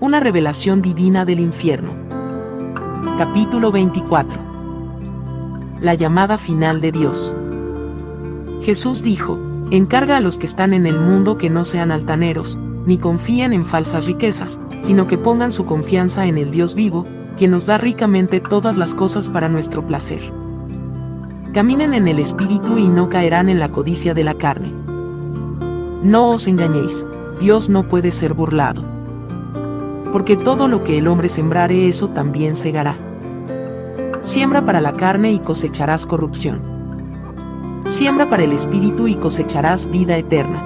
Una revelación divina del infierno. Capítulo 24. La llamada final de Dios. Jesús dijo, encarga a los que están en el mundo que no sean altaneros, ni confíen en falsas riquezas, sino que pongan su confianza en el Dios vivo, quien nos da ricamente todas las cosas para nuestro placer. Caminen en el Espíritu y no caerán en la codicia de la carne. No os engañéis, Dios no puede ser burlado porque todo lo que el hombre sembrare eso también segará. Siembra para la carne y cosecharás corrupción. Siembra para el espíritu y cosecharás vida eterna.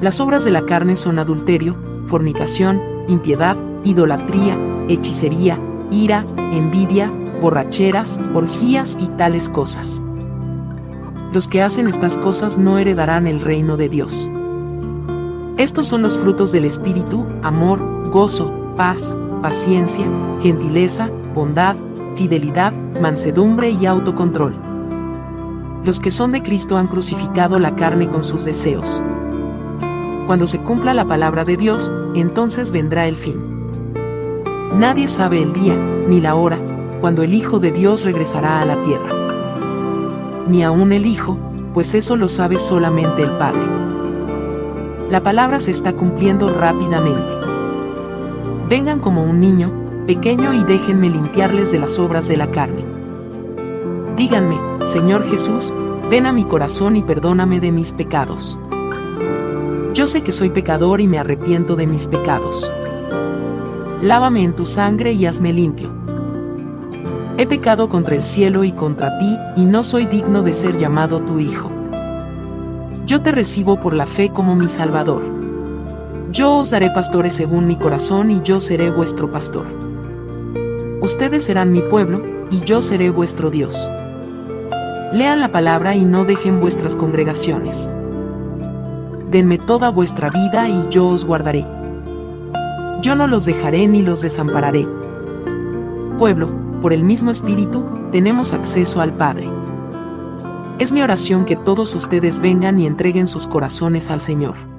Las obras de la carne son adulterio, fornicación, impiedad, idolatría, hechicería, ira, envidia, borracheras, orgías y tales cosas. Los que hacen estas cosas no heredarán el reino de Dios. Estos son los frutos del Espíritu, amor, gozo, paz, paciencia, gentileza, bondad, fidelidad, mansedumbre y autocontrol. Los que son de Cristo han crucificado la carne con sus deseos. Cuando se cumpla la palabra de Dios, entonces vendrá el fin. Nadie sabe el día, ni la hora, cuando el Hijo de Dios regresará a la tierra. Ni aún el Hijo, pues eso lo sabe solamente el Padre. La palabra se está cumpliendo rápidamente. Vengan como un niño, pequeño y déjenme limpiarles de las obras de la carne. Díganme, Señor Jesús, ven a mi corazón y perdóname de mis pecados. Yo sé que soy pecador y me arrepiento de mis pecados. Lávame en tu sangre y hazme limpio. He pecado contra el cielo y contra ti, y no soy digno de ser llamado tu Hijo. Yo te recibo por la fe como mi Salvador. Yo os daré pastores según mi corazón y yo seré vuestro pastor. Ustedes serán mi pueblo, y yo seré vuestro Dios. Lean la palabra y no dejen vuestras congregaciones. Denme toda vuestra vida y yo os guardaré. Yo no los dejaré ni los desampararé. Pueblo, por el mismo Espíritu, tenemos acceso al Padre. Es mi oración que todos ustedes vengan y entreguen sus corazones al Señor.